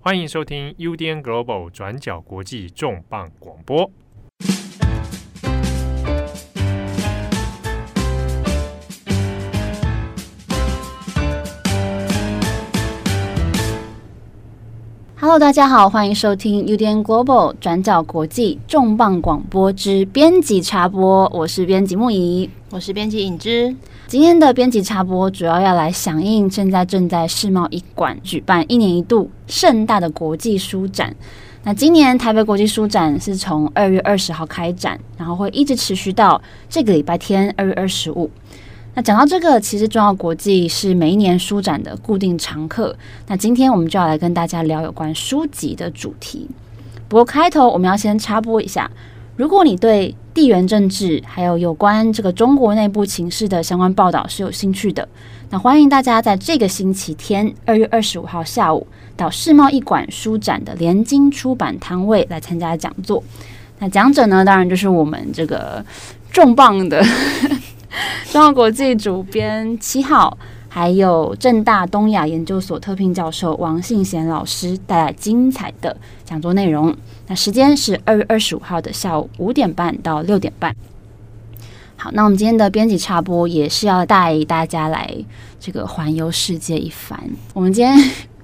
欢迎收听 UDN Global 转角国际重磅广播。Hello，大家好，欢迎收听 UDN Global 转角国际重磅广播之编辑插播。我是编辑木仪，我是编辑颖之。今天的编辑插播主要要来响应现在正在世贸一馆举办一年一度盛大的国际书展。那今年台北国际书展是从二月二十号开展，然后会一直持续到这个礼拜天二月二十五。那讲到这个，其实重要国际是每一年书展的固定常客。那今天我们就要来跟大家聊有关书籍的主题。不过开头我们要先插播一下。如果你对地缘政治还有有关这个中国内部情势的相关报道是有兴趣的，那欢迎大家在这个星期天二月二十五号下午到世贸一馆书展的联经出版摊位来参加讲座。那讲者呢，当然就是我们这个重磅的 中国国际主编七号。还有正大东亚研究所特聘教授王信贤老师带来精彩的讲座内容。那时间是二月二十五号的下午五点半到六点半。好，那我们今天的编辑插播也是要带大家来这个环游世界一番。我们今天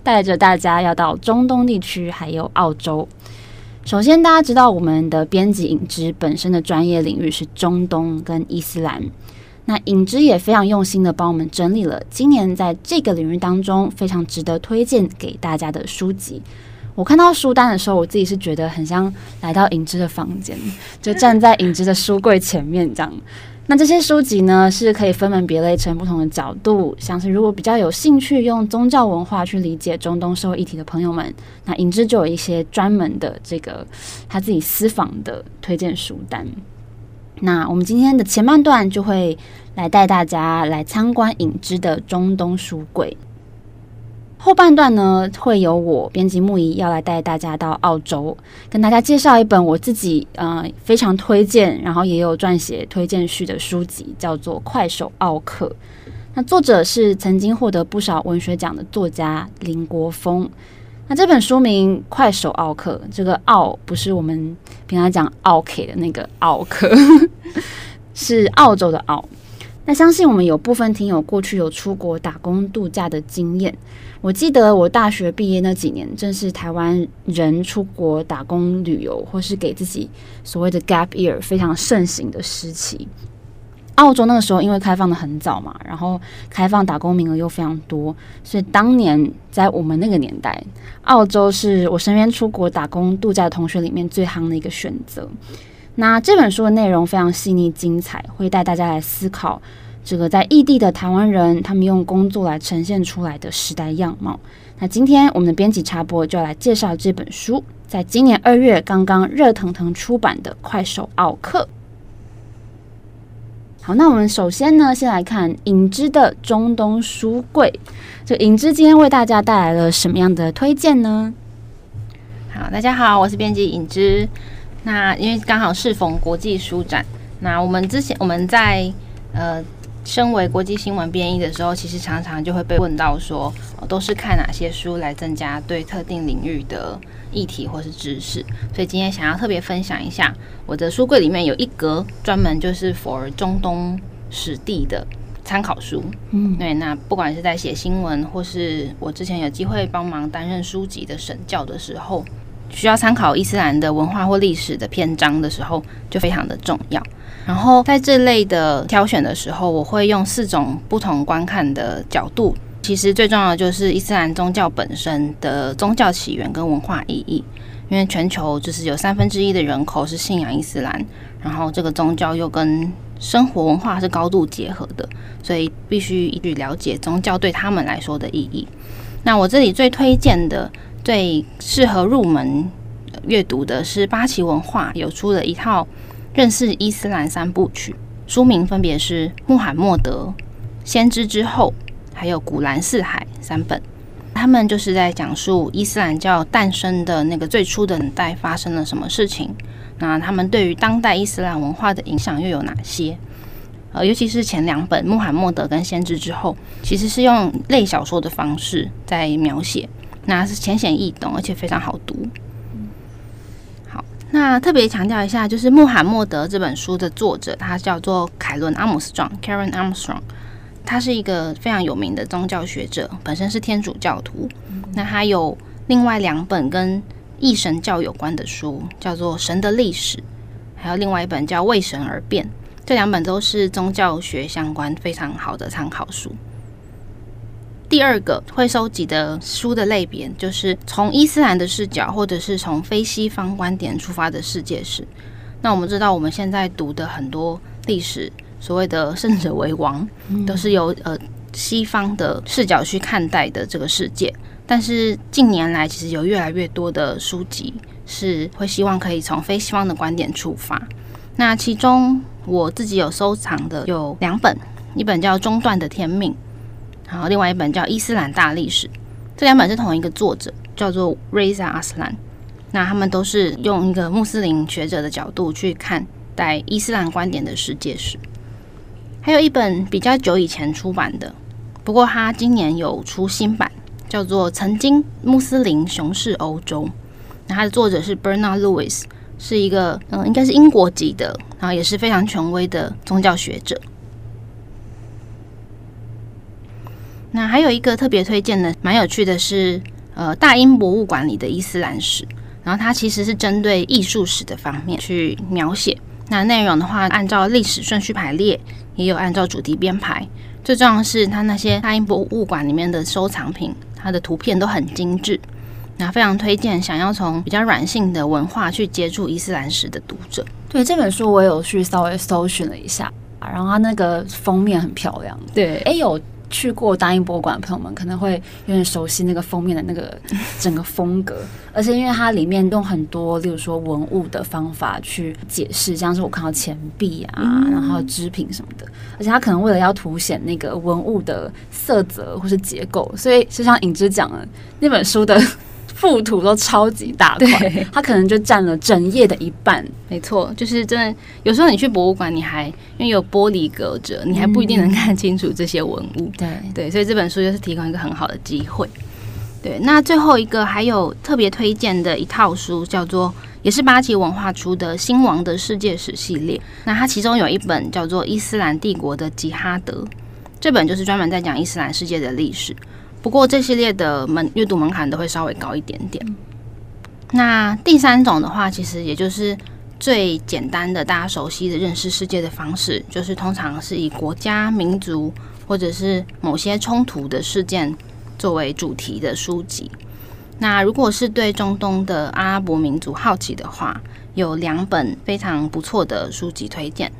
带着大家要到中东地区，还有澳洲。首先，大家知道我们的编辑影之本身的专业领域是中东跟伊斯兰。那影之也非常用心的帮我们整理了今年在这个领域当中非常值得推荐给大家的书籍。我看到书单的时候，我自己是觉得很像来到影之的房间，就站在影之的书柜前面这样。那这些书籍呢，是可以分门别类成不同的角度，像是如果比较有兴趣用宗教文化去理解中东社会议题的朋友们，那影之就有一些专门的这个他自己私房的推荐书单。那我们今天的前半段就会来带大家来参观影之的中东书柜，后半段呢，会由我编辑木仪要来带大家到澳洲，跟大家介绍一本我自己呃非常推荐，然后也有撰写推荐序的书籍，叫做《快手奥客》。那作者是曾经获得不少文学奖的作家林国峰。那这本书名《快手奥客》，这个“奥”不是我们平常讲奥 K” 的那个“奥客”，是澳洲的“澳”。那相信我们有部分听友过去有出国打工度假的经验。我记得我大学毕业那几年，正是台湾人出国打工旅游，或是给自己所谓的 “gap year” 非常盛行的时期。澳洲那个时候因为开放的很早嘛，然后开放打工名额又非常多，所以当年在我们那个年代，澳洲是我身边出国打工度假的同学里面最夯的一个选择。那这本书的内容非常细腻精彩，会带大家来思考这个在异地的台湾人他们用工作来呈现出来的时代样貌。那今天我们的编辑插播就来介绍这本书，在今年二月刚刚热腾腾出版的《快手奥克》。好，那我们首先呢，先来看影之的中东书柜。就影之今天为大家带来了什么样的推荐呢？好，大家好，我是编辑影之。那因为刚好适逢国际书展，那我们之前我们在呃，身为国际新闻编译的时候，其实常常就会被问到说，哦，都是看哪些书来增加对特定领域的议题或是知识，所以今天想要特别分享一下，我的书柜里面有一格专门就是 for 中东史地的参考书。嗯，对，那不管是在写新闻，或是我之前有机会帮忙担任书籍的审教的时候，需要参考伊斯兰的文化或历史的篇章的时候，就非常的重要。然后在这类的挑选的时候，我会用四种不同观看的角度。其实最重要的就是伊斯兰宗教本身的宗教起源跟文化意义，因为全球就是有三分之一的人口是信仰伊斯兰，然后这个宗教又跟生活文化是高度结合的，所以必须去了解宗教对他们来说的意义。那我这里最推荐的、最适合入门阅读的是八旗文化有出的一套认识伊斯兰三部曲，书名分别是《穆罕默德》、《先知之后》。还有《古兰四海》三本，他们就是在讲述伊斯兰教诞生的那个最初的年代发生了什么事情。那他们对于当代伊斯兰文化的影响又有哪些？呃，尤其是前两本《穆罕默德》跟《先知之后》，其实是用类小说的方式在描写。那是浅显易懂，而且非常好读。好，那特别强调一下，就是《穆罕默德》这本书的作者，他叫做凯伦·阿姆斯壮 （Karen Armstrong），他是一个非常有名的宗教学者，本身是天主教徒。那他有另外两本跟异神教有关的书，叫做《神的历史》，还有另外一本叫《为神而变》。这两本都是宗教学相关非常好的参考书。第二个会收集的书的类别，就是从伊斯兰的视角，或者是从非西方观点出发的世界史。那我们知道，我们现在读的很多历史，所谓的胜者为王，都是由呃西方的视角去看待的这个世界。但是近年来，其实有越来越多的书籍是会希望可以从非西方的观点出发。那其中我自己有收藏的有两本，一本叫《中断的天命》，然后另外一本叫《伊斯兰大历史》。这两本是同一个作者，叫做 Reza Aslan。那他们都是用一个穆斯林学者的角度去看待伊斯兰观点的世界史。还有一本比较久以前出版的，不过他今年有出新版，叫做《曾经穆斯林雄视欧洲》。那他的作者是 Bernard Lewis。是一个嗯，应该是英国籍的，然后也是非常权威的宗教学者。那还有一个特别推荐的，蛮有趣的是，呃，大英博物馆里的伊斯兰史，然后它其实是针对艺术史的方面去描写。那内容的话，按照历史顺序排列，也有按照主题编排。最重要的是，它那些大英博物馆里面的收藏品，它的图片都很精致。那非常推荐想要从比较软性的文化去接触伊斯兰史的读者。对，这本书，我有去稍微搜寻了一下，然后它那个封面很漂亮。对，哎，有去过大英博物馆的朋友们可能会有点熟悉那个封面的那个 整个风格，而且因为它里面用很多，例如说文物的方法去解释，像是我看到钱币啊，嗯、然后织品什么的，而且它可能为了要凸显那个文物的色泽或是结构，所以就像影之讲了那本书的。附图都超级大块，它可能就占了整页的一半。没错，就是真的。有时候你去博物馆，你还因为有玻璃隔着，你还不一定能看清楚这些文物。对对，所以这本书就是提供一个很好的机会。对，那最后一个还有特别推荐的一套书，叫做也是八旗文化出的《新王的世界史》系列。那它其中有一本叫做《伊斯兰帝国的吉哈德》，这本就是专门在讲伊斯兰世界的历史。不过这系列的门阅读门槛都会稍微高一点点。那第三种的话，其实也就是最简单的、大家熟悉的认识世界的方式，就是通常是以国家、民族或者是某些冲突的事件作为主题的书籍。那如果是对中东的阿拉伯民族好奇的话，有两本非常不错的书籍推荐，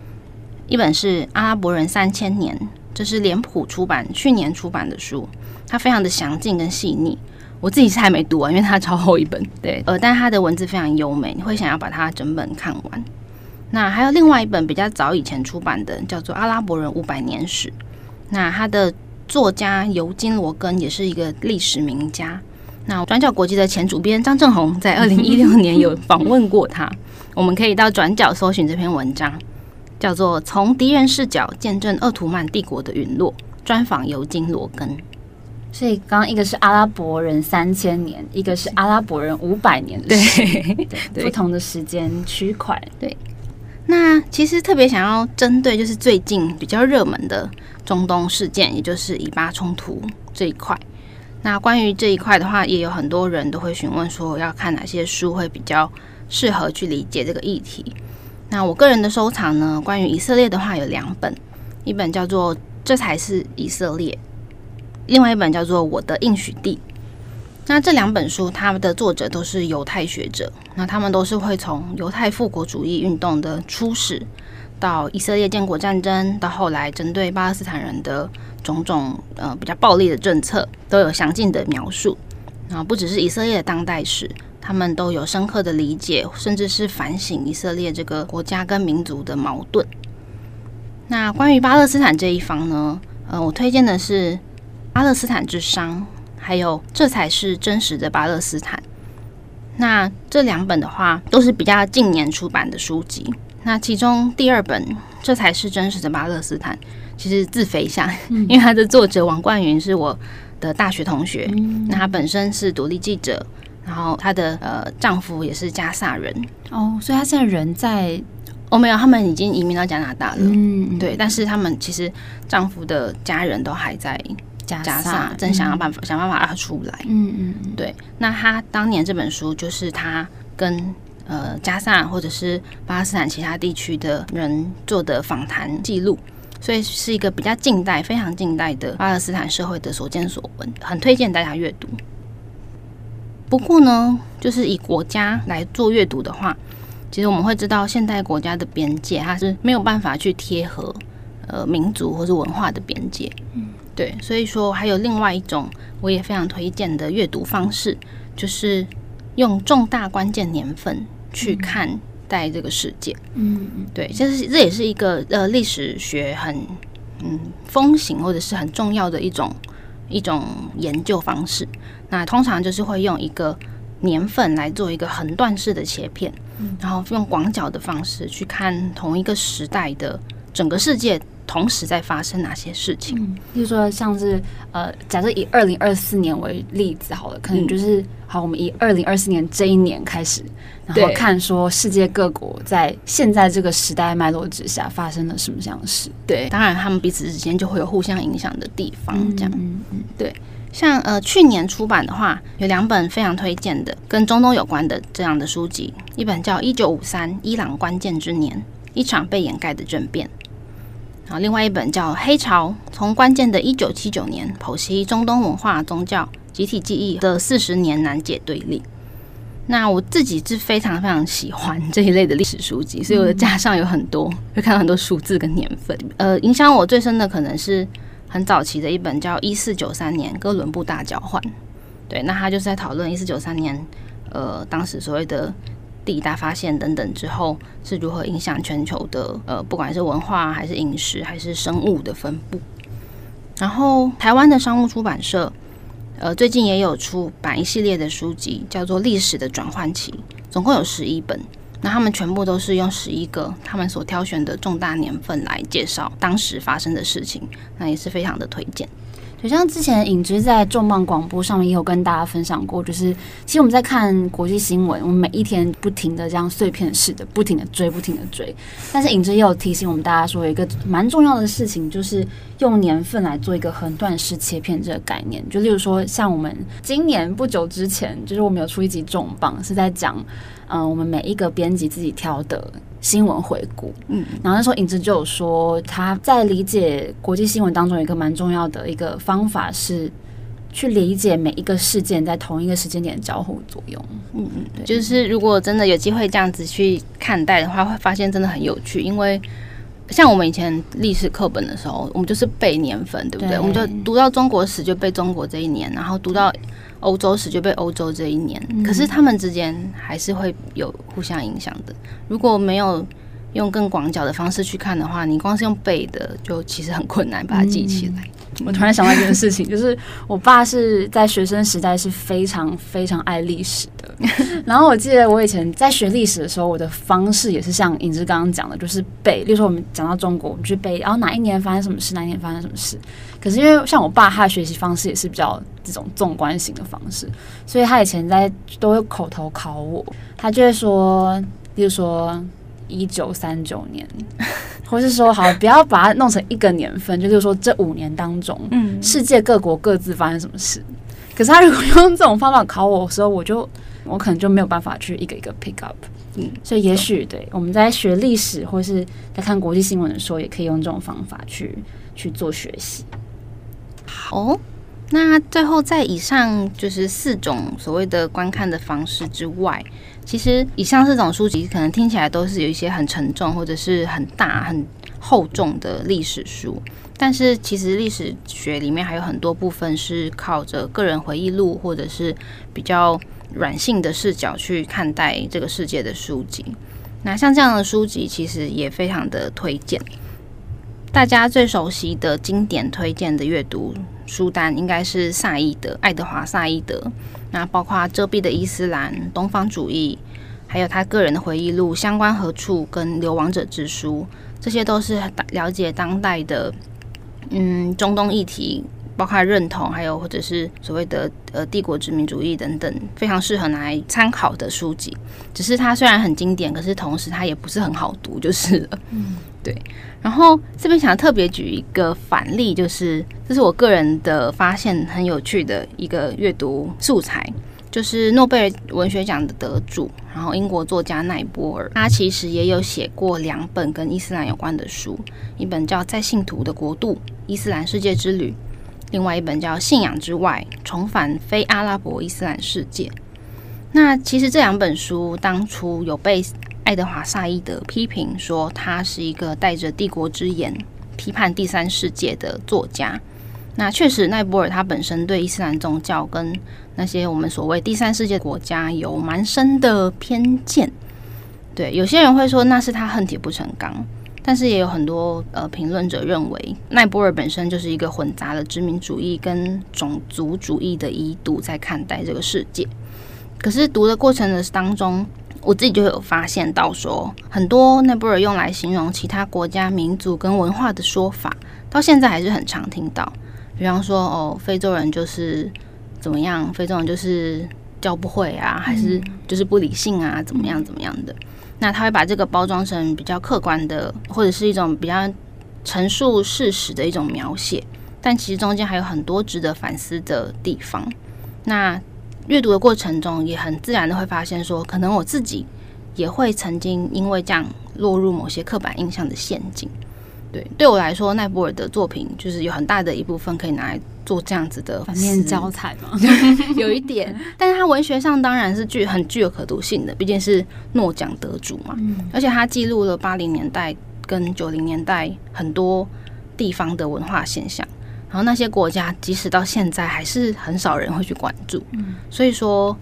一本是《阿拉伯人三千年》。这是脸谱出版去年出版的书，它非常的详尽跟细腻。我自己是还没读完，因为它超厚一本。对，呃，但它的文字非常优美，你会想要把它整本看完。那还有另外一本比较早以前出版的，叫做《阿拉伯人五百年史》。那它的作家尤金罗根也是一个历史名家。那转角国际的前主编张正红在二零一六年有访问过他，我们可以到转角搜寻这篇文章。叫做《从敌人视角见证鄂图曼帝国的陨落》，专访尤金·罗根。所以，刚刚一个是阿拉伯人三千年，一个是阿拉伯人五百年的对，对，不同的时间区块。对，那其实特别想要针对就是最近比较热门的中东事件，也就是以巴冲突这一块。那关于这一块的话，也有很多人都会询问说，要看哪些书会比较适合去理解这个议题。那我个人的收藏呢，关于以色列的话有两本，一本叫做《这才是以色列》，另外一本叫做《我的应许地》。那这两本书，他们的作者都是犹太学者，那他们都是会从犹太复国主义运动的初始，到以色列建国战争，到后来针对巴勒斯坦人的种种呃比较暴力的政策，都有详尽的描述。啊不只是以色列的当代史。他们都有深刻的理解，甚至是反省以色列这个国家跟民族的矛盾。那关于巴勒斯坦这一方呢？呃，我推荐的是《巴勒斯坦之殇》，还有《这才是真实的巴勒斯坦》。那这两本的话，都是比较近年出版的书籍。那其中第二本《这才是真实的巴勒斯坦》，其实自肥一下，因为它的作者王冠云是我的大学同学。嗯、那他本身是独立记者，然后她的呃丈夫也是加萨人。哦，所以她现在人在？哦，没有，他们已经移民到加拿大了。嗯，对，但是他们其实丈夫的家人都还在加萨，萨正想要办法、嗯、想办法让他出来。嗯嗯，对。那他当年这本书就是他跟呃加萨或者是巴勒斯坦其他地区的人做的访谈记录，所以是一个比较近代、非常近代的巴勒斯坦社会的所见所闻，很推荐大家阅读。不过呢，就是以国家来做阅读的话。其实我们会知道，现代国家的边界它是没有办法去贴合呃民族或是文化的边界，嗯，对，所以说还有另外一种我也非常推荐的阅读方式，就是用重大关键年份去看待这个世界，嗯，对，这是这也是一个呃历史学很嗯风行或者是很重要的一种一种研究方式。那通常就是会用一个年份来做一个横断式的切片。然后用广角的方式去看同一个时代的整个世界，同时在发生哪些事情。嗯，比如说像是呃，假设以二零二四年为例子好了，可能就是、嗯、好，我们以二零二四年这一年开始，然后看说世界各国在现在这个时代脉络之下发生了什么样的事。对，当然他们彼此之间就会有互相影响的地方，这样。嗯嗯，对。像呃去年出版的话，有两本非常推荐的跟中东有关的这样的书籍，一本叫《一九五三伊朗关键之年：一场被掩盖的政变》，然后另外一本叫《黑潮：从关键的一九七九年剖析中东文化、宗教、集体记忆的四十年难解对立》。那我自己是非常非常喜欢这一类的历史书籍，所以我的架上有很多，会看到很多数字跟年份。呃，影响我最深的可能是。很早期的一本叫《一四九三年哥伦布大交换》，对，那他就是在讨论一四九三年，呃，当时所谓的第一大发现等等之后是如何影响全球的，呃，不管是文化还是饮食还是生物的分布。然后台湾的商务出版社，呃，最近也有出版一系列的书籍，叫做《历史的转换期》，总共有十一本。那他们全部都是用十一个他们所挑选的重大年份来介绍当时发生的事情，那也是非常的推荐。就像之前影之在重磅广播上面也有跟大家分享过，就是其实我们在看国际新闻，我们每一天不停的这样碎片式的不停的追，不停的追。但是影之也有提醒我们大家说，有一个蛮重要的事情，就是用年份来做一个横断式切片这个概念。就例如说，像我们今年不久之前，就是我们有出一集重磅，是在讲。嗯，我们每一个编辑自己挑的新闻回顾，嗯，然后那时候影子就有说，他在理解国际新闻当中有一个蛮重要的一个方法是去理解每一个事件在同一个时间点的交互作用。嗯嗯，对，就是如果真的有机会这样子去看待的话，会发现真的很有趣，因为像我们以前历史课本的时候，我们就是背年份，对不对？对，我们就读到中国史就背中国这一年，然后读到。欧洲史就被欧洲这一年，可是他们之间还是会有互相影响的。如果没有用更广角的方式去看的话，你光是用背的，就其实很困难把它记起来。嗯、我突然想到一件事情，就是我爸是在学生时代是非常非常爱历史的。然后我记得我以前在学历史的时候，我的方式也是像影之刚刚讲的，就是背。例如说我们讲到中国，我们去背，然后哪一年发生什么事，哪一年发生什么事。可是因为像我爸，他的学习方式也是比较这种纵观型的方式，所以他以前在都会口头考我，他就会说，例如说一九三九年。或是说好，不要把它弄成一个年份，就就是说这五年当中，嗯，世界各国各自发生什么事。可是他如果用这种方法考我的时候，我就我可能就没有办法去一个一个 pick up。嗯，所以也许对我们在学历史或是在看国际新闻的时候，也可以用这种方法去去做学习。好，那最后在以上就是四种所谓的观看的方式之外。其实，以上四种书籍可能听起来都是有一些很沉重或者是很大很厚重的历史书，但是其实历史学里面还有很多部分是靠着个人回忆录或者是比较软性的视角去看待这个世界的书籍。那像这样的书籍，其实也非常的推荐。大家最熟悉的经典推荐的阅读书单，应该是萨义德爱德华萨义德。那包括遮蔽的伊斯兰、东方主义，还有他个人的回忆录《相关何处》跟《流亡者之书》，这些都是了解当代的嗯中东议题包括认同，还有或者是所谓的呃帝国殖民主义等等，非常适合来参考的书籍。只是它虽然很经典，可是同时它也不是很好读，就是了。对。然后这边想特别举一个反例，就是这是我个人的发现，很有趣的一个阅读素材，就是诺贝尔文学奖的得主，然后英国作家奈波尔，他其实也有写过两本跟伊斯兰有关的书，一本叫《在信徒的国度：伊斯兰世界之旅》。另外一本叫《信仰之外：重返非阿拉伯伊斯兰世界》。那其实这两本书当初有被爱德华·萨伊德批评说，他是一个带着帝国之眼批判第三世界的作家。那确实，奈波尔他本身对伊斯兰宗教跟那些我们所谓第三世界国家有蛮深的偏见。对，有些人会说那是他恨铁不成钢。但是也有很多呃评论者认为，奈波尔本身就是一个混杂了殖民主义跟种族主义的遗毒在看待这个世界。可是读的过程的当中，我自己就有发现到说，很多奈布尔用来形容其他国家民族跟文化的说法，到现在还是很常听到。比方说，哦，非洲人就是怎么样，非洲人就是教不会啊，还是就是不理性啊，怎么样怎么样的。那他会把这个包装成比较客观的，或者是一种比较陈述事实的一种描写，但其实中间还有很多值得反思的地方。那阅读的过程中，也很自然的会发现说，可能我自己也会曾经因为这样落入某些刻板印象的陷阱。对，对我来说，奈波尔的作品就是有很大的一部分可以拿来做这样子的反面教材嘛，有一点。但是他文学上当然是具很具有可读性的，毕竟是诺奖得主嘛。嗯、而且他记录了八零年代跟九零年代很多地方的文化现象，然后那些国家即使到现在还是很少人会去关注。嗯、所以说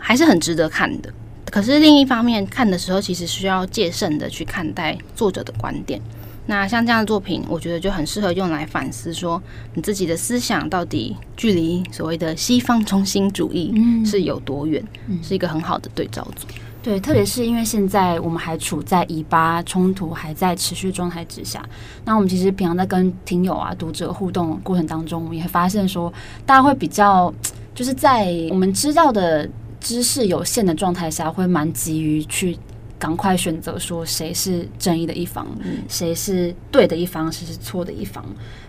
还是很值得看的。可是另一方面看的时候，其实需要戒慎的去看待作者的观点。那像这样的作品，我觉得就很适合用来反思，说你自己的思想到底距离所谓的西方中心主义是有多远，嗯、是一个很好的对照组。对，特别是因为现在我们还处在以巴冲突还在持续状态之下，那我们其实平常在跟听友啊、读者互动过程当中，我们也会发现说，大家会比较就是在我们知道的知识有限的状态下，会蛮急于去。赶快选择说谁是正义的一方，谁是对的一方，谁是错的一方。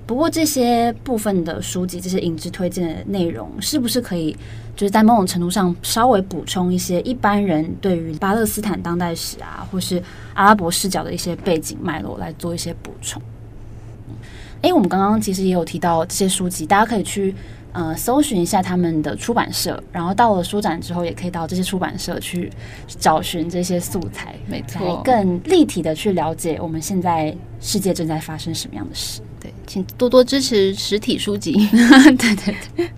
不过这些部分的书籍，这些影子推荐的内容，是不是可以就是在某种程度上稍微补充一些一般人对于巴勒斯坦当代史啊，或是阿拉伯视角的一些背景脉络来做一些补充？诶，我们刚刚其实也有提到这些书籍，大家可以去。呃，搜寻一下他们的出版社，然后到了书展之后，也可以到这些出版社去找寻这些素材，没错，更立体的去了解我们现在世界正在发生什么样的事。对，请多多支持实体书籍。对 对对。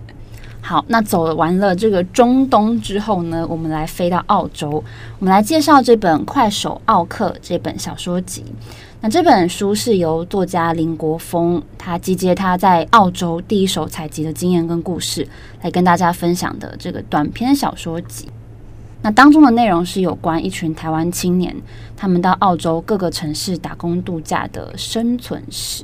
好，那走完了这个中东之后呢，我们来飞到澳洲，我们来介绍这本《快手奥克》这本小说集。那这本书是由作家林国峰，他集结他在澳洲第一手采集的经验跟故事，来跟大家分享的这个短篇小说集。那当中的内容是有关一群台湾青年，他们到澳洲各个城市打工度假的生存史。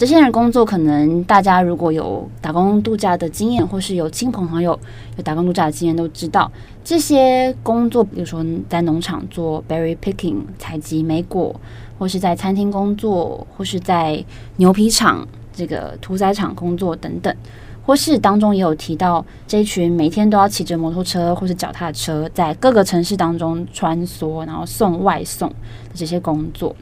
这些人工作，可能大家如果有打工度假的经验，或是有亲朋好友有打工度假的经验，都知道这些工作，比如说在农场做 berry picking 采集莓果。或是在餐厅工作，或是在牛皮厂这个屠宰场工作等等，或是当中也有提到这一群每天都要骑着摩托车或是脚踏车在各个城市当中穿梭，然后送外送的这些工作。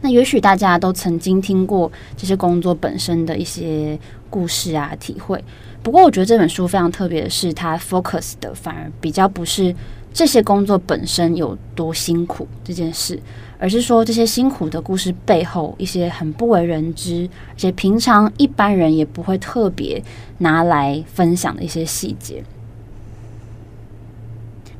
那也许大家都曾经听过这些工作本身的一些故事啊、体会。不过，我觉得这本书非常特别的是，它 focus 的反而比较不是这些工作本身有多辛苦这件事。而是说，这些辛苦的故事背后，一些很不为人知，而且平常一般人也不会特别拿来分享的一些细节。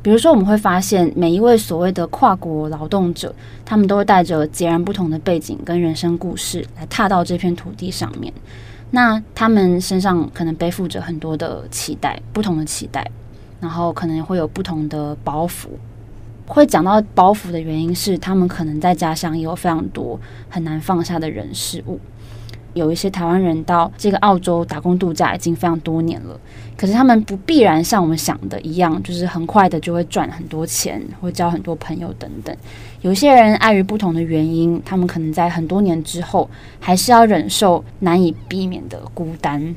比如说，我们会发现，每一位所谓的跨国劳动者，他们都会带着截然不同的背景跟人生故事来踏到这片土地上面。那他们身上可能背负着很多的期待，不同的期待，然后可能会有不同的包袱。会讲到包袱的原因是，他们可能在家乡也有非常多很难放下的人事物，有一些台湾人到这个澳洲打工度假已经非常多年了，可是他们不必然像我们想的一样，就是很快的就会赚很多钱，会交很多朋友等等。有些人碍于不同的原因，他们可能在很多年之后，还是要忍受难以避免的孤单。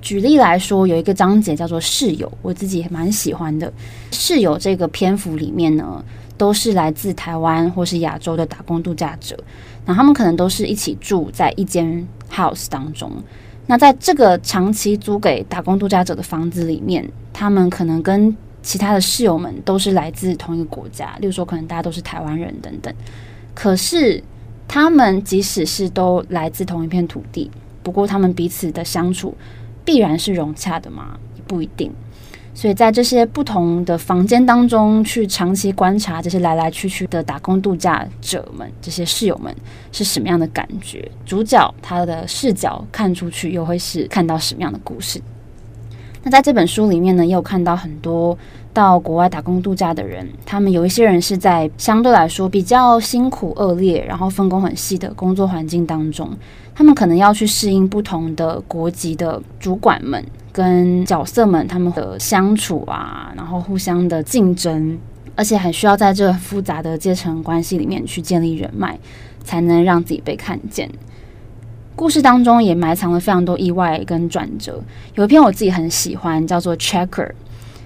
举例来说，有一个章节叫做“室友”，我自己也蛮喜欢的。室友这个篇幅里面呢，都是来自台湾或是亚洲的打工度假者。那他们可能都是一起住在一间 house 当中。那在这个长期租给打工度假者的房子里面，他们可能跟其他的室友们都是来自同一个国家，例如说，可能大家都是台湾人等等。可是，他们即使是都来自同一片土地，不过他们彼此的相处。必然是融洽的吗？不一定。所以在这些不同的房间当中，去长期观察这些来来去去的打工度假者们，这些室友们是什么样的感觉？主角他的视角看出去，又会是看到什么样的故事？那在这本书里面呢，也有看到很多到国外打工度假的人，他们有一些人是在相对来说比较辛苦、恶劣，然后分工很细的工作环境当中。他们可能要去适应不同的国籍的主管们跟角色们他们的相处啊，然后互相的竞争，而且还需要在这复杂的阶层关系里面去建立人脉，才能让自己被看见。故事当中也埋藏了非常多意外跟转折。有一篇我自己很喜欢，叫做《Checker》，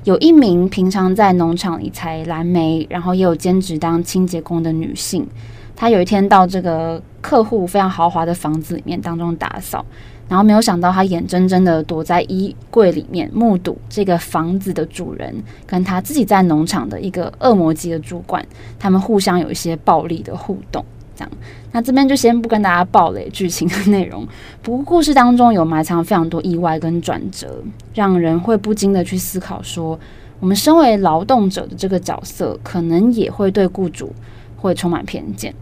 有一名平常在农场里采蓝莓，然后也有兼职当清洁工的女性。她有一天到这个客户非常豪华的房子里面当中打扫，然后没有想到他眼睁睁的躲在衣柜里面，目睹这个房子的主人跟他自己在农场的一个恶魔级的主管，他们互相有一些暴力的互动。这样，那这边就先不跟大家爆雷剧情的内容。不过故事当中有埋藏非常多意外跟转折，让人会不禁的去思考说，我们身为劳动者的这个角色，可能也会对雇主会充满偏见。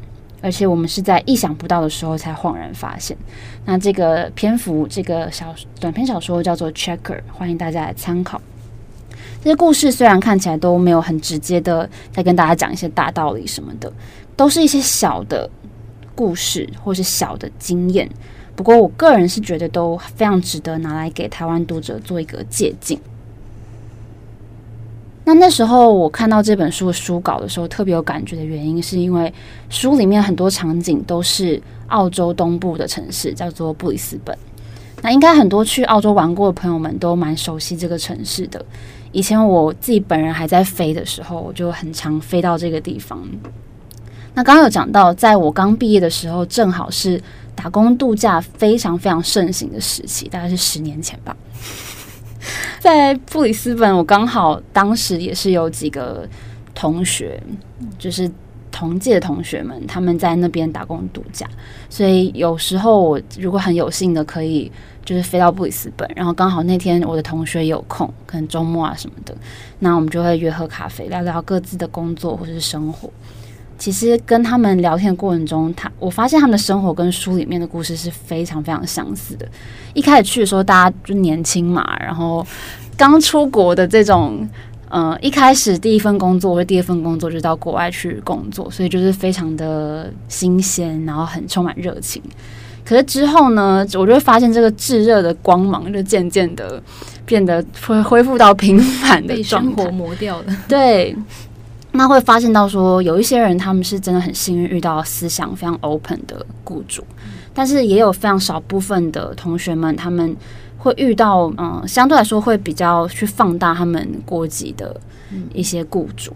而且我们是在意想不到的时候才恍然发现。那这个篇幅，这个小短篇小说叫做《Checker》，欢迎大家来参考。这些故事虽然看起来都没有很直接的在跟大家讲一些大道理什么的，都是一些小的故事或是小的经验。不过我个人是觉得都非常值得拿来给台湾读者做一个借鉴。那那时候我看到这本书的书稿的时候，特别有感觉的原因，是因为书里面很多场景都是澳洲东部的城市，叫做布里斯本。那应该很多去澳洲玩过的朋友们都蛮熟悉这个城市的。以前我自己本人还在飞的时候，我就很常飞到这个地方。那刚刚有讲到，在我刚毕业的时候，正好是打工度假非常非常盛行的时期，大概是十年前吧。在布里斯本，我刚好当时也是有几个同学，就是同届的同学们，他们在那边打工度假，所以有时候我如果很有幸的可以就是飞到布里斯本，然后刚好那天我的同学有空，可能周末啊什么的，那我们就会约喝咖啡，聊聊各自的工作或者是生活。其实跟他们聊天的过程中，他我发现他们的生活跟书里面的故事是非常非常相似的。一开始去的时候，大家就年轻嘛，然后刚出国的这种，嗯、呃，一开始第一份工作或者第二份工作就到国外去工作，所以就是非常的新鲜，然后很充满热情。可是之后呢，我就会发现这个炙热的光芒就渐渐的变得恢恢复到平凡的状态，被生活磨掉了。对。那会发现到说，有一些人他们是真的很幸运遇到思想非常 open 的雇主，但是也有非常少部分的同学们，他们会遇到嗯，相对来说会比较去放大他们国籍的一些雇主。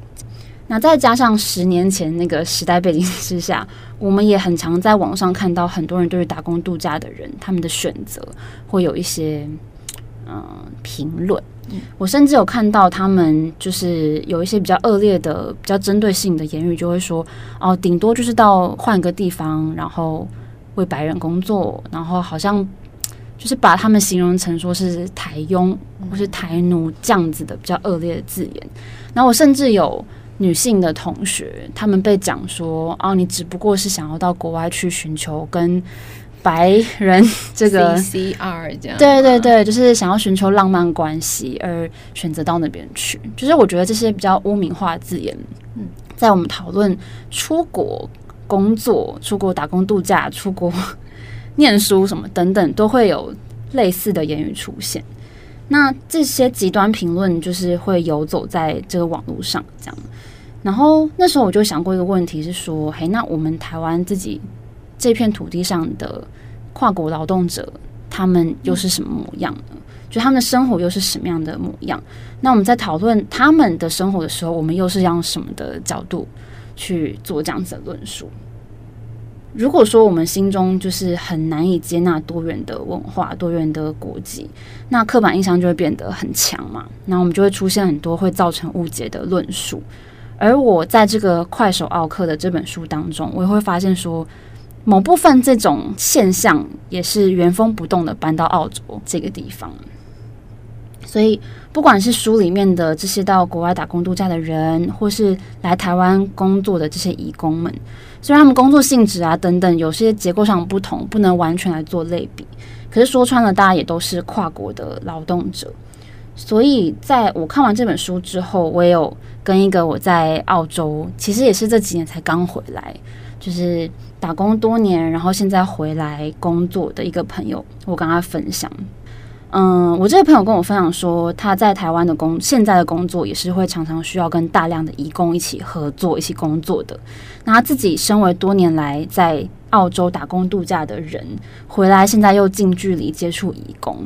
那再加上十年前那个时代背景之下，我们也很常在网上看到很多人对于打工度假的人，他们的选择会有一些嗯评论。我甚至有看到他们就是有一些比较恶劣的、比较针对性的言语，就会说哦，顶多就是到换个地方，然后为白人工作，然后好像就是把他们形容成说是台佣或是台奴这样子的比较恶劣的字眼。然后我甚至有女性的同学，他们被讲说哦，你只不过是想要到国外去寻求跟。白人这个 CCR 这样，对对对，就是想要寻求浪漫关系而选择到那边去。就是我觉得这些比较污名化的字眼，嗯，在我们讨论出国工作、出国打工度假、出国念书什么等等，都会有类似的言语出现。那这些极端评论就是会游走在这个网络上，这样。然后那时候我就想过一个问题，是说，嘿，那我们台湾自己这片土地上的跨国劳动者，他们又是什么模样呢？就他们的生活又是什么样的模样？那我们在讨论他们的生活的时候，我们又是用什么的角度去做这样子的论述？如果说我们心中就是很难以接纳多元的文化、多元的国籍，那刻板印象就会变得很强嘛。那我们就会出现很多会造成误解的论述。而我在这个快手奥克的这本书当中，我也会发现说，某部分这种现象也是原封不动的搬到澳洲这个地方。所以，不管是书里面的这些到国外打工度假的人，或是来台湾工作的这些义工们，虽然他们工作性质啊等等有些结构上不同，不能完全来做类比，可是说穿了，大家也都是跨国的劳动者。所以，在我看完这本书之后，我也有跟一个我在澳洲，其实也是这几年才刚回来，就是打工多年，然后现在回来工作的一个朋友，我跟他分享。嗯，我这个朋友跟我分享说，他在台湾的工，现在的工作也是会常常需要跟大量的移工一起合作、一起工作的。那他自己身为多年来在澳洲打工度假的人，回来现在又近距离接触移工，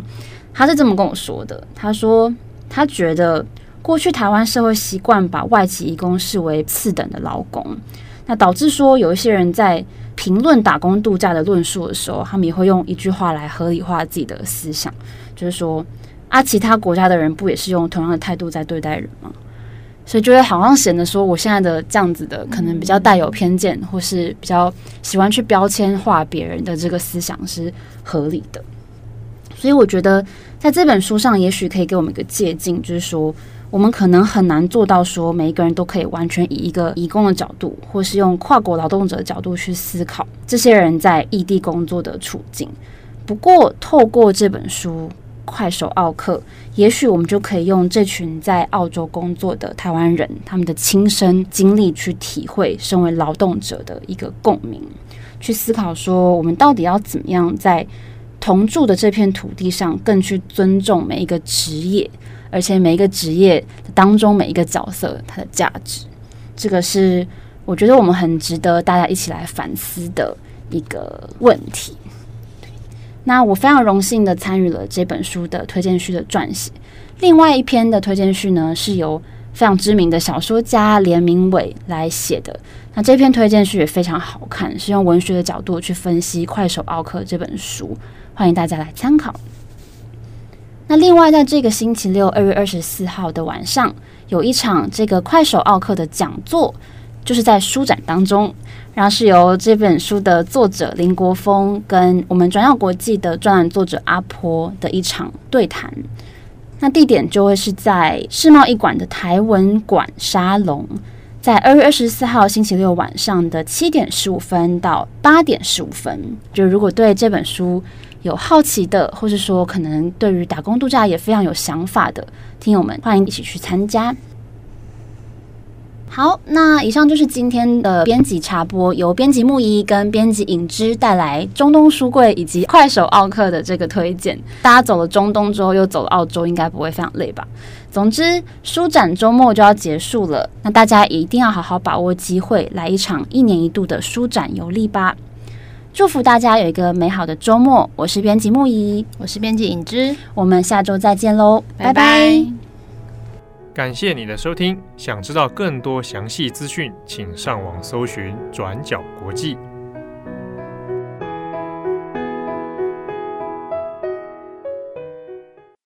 他是这么跟我说的。他说，他觉得过去台湾社会习惯把外籍移工视为次等的劳工，那导致说有一些人在评论打工度假的论述的时候，他们也会用一句话来合理化自己的思想。就是说啊，其他国家的人不也是用同样的态度在对待人吗？所以就会好像显得说，我现在的这样子的，可能比较带有偏见，或是比较喜欢去标签化别人的这个思想是合理的。所以我觉得在这本书上，也许可以给我们一个借鉴，就是说，我们可能很难做到说，每一个人都可以完全以一个移工的角度，或是用跨国劳动者的角度去思考这些人在异地工作的处境。不过，透过这本书。快手奥客，也许我们就可以用这群在澳洲工作的台湾人，他们的亲身经历去体会身为劳动者的一个共鸣，去思考说，我们到底要怎么样在同住的这片土地上，更去尊重每一个职业，而且每一个职业当中每一个角色它的价值，这个是我觉得我们很值得大家一起来反思的一个问题。那我非常荣幸的参与了这本书的推荐序的撰写。另外一篇的推荐序呢，是由非常知名的小说家连明伟来写的。那这篇推荐序也非常好看，是用文学的角度去分析《快手奥克》这本书，欢迎大家来参考。那另外，在这个星期六二月二十四号的晚上，有一场这个《快手奥客》的讲座，就是在书展当中。然后是由这本书的作者林国峰跟我们转角国际的专栏作者阿坡的一场对谈，那地点就会是在世贸一馆的台文馆沙龙，在二月二十四号星期六晚上的七点十五分到八点十五分。就如果对这本书有好奇的，或是说可能对于打工度假也非常有想法的听友们，欢迎一起去参加。好，那以上就是今天的编辑插播，由编辑木一跟编辑影之带来中东书柜以及快手奥客的这个推荐。大家走了中东之后，又走了澳洲，应该不会非常累吧？总之，书展周末就要结束了，那大家一定要好好把握机会，来一场一年一度的书展游历吧。祝福大家有一个美好的周末。我是编辑木仪，我是编辑影之，我们下周再见喽，拜拜。拜拜。感谢你的收听，想知道更多详细资讯，请上网搜寻“转角国际”。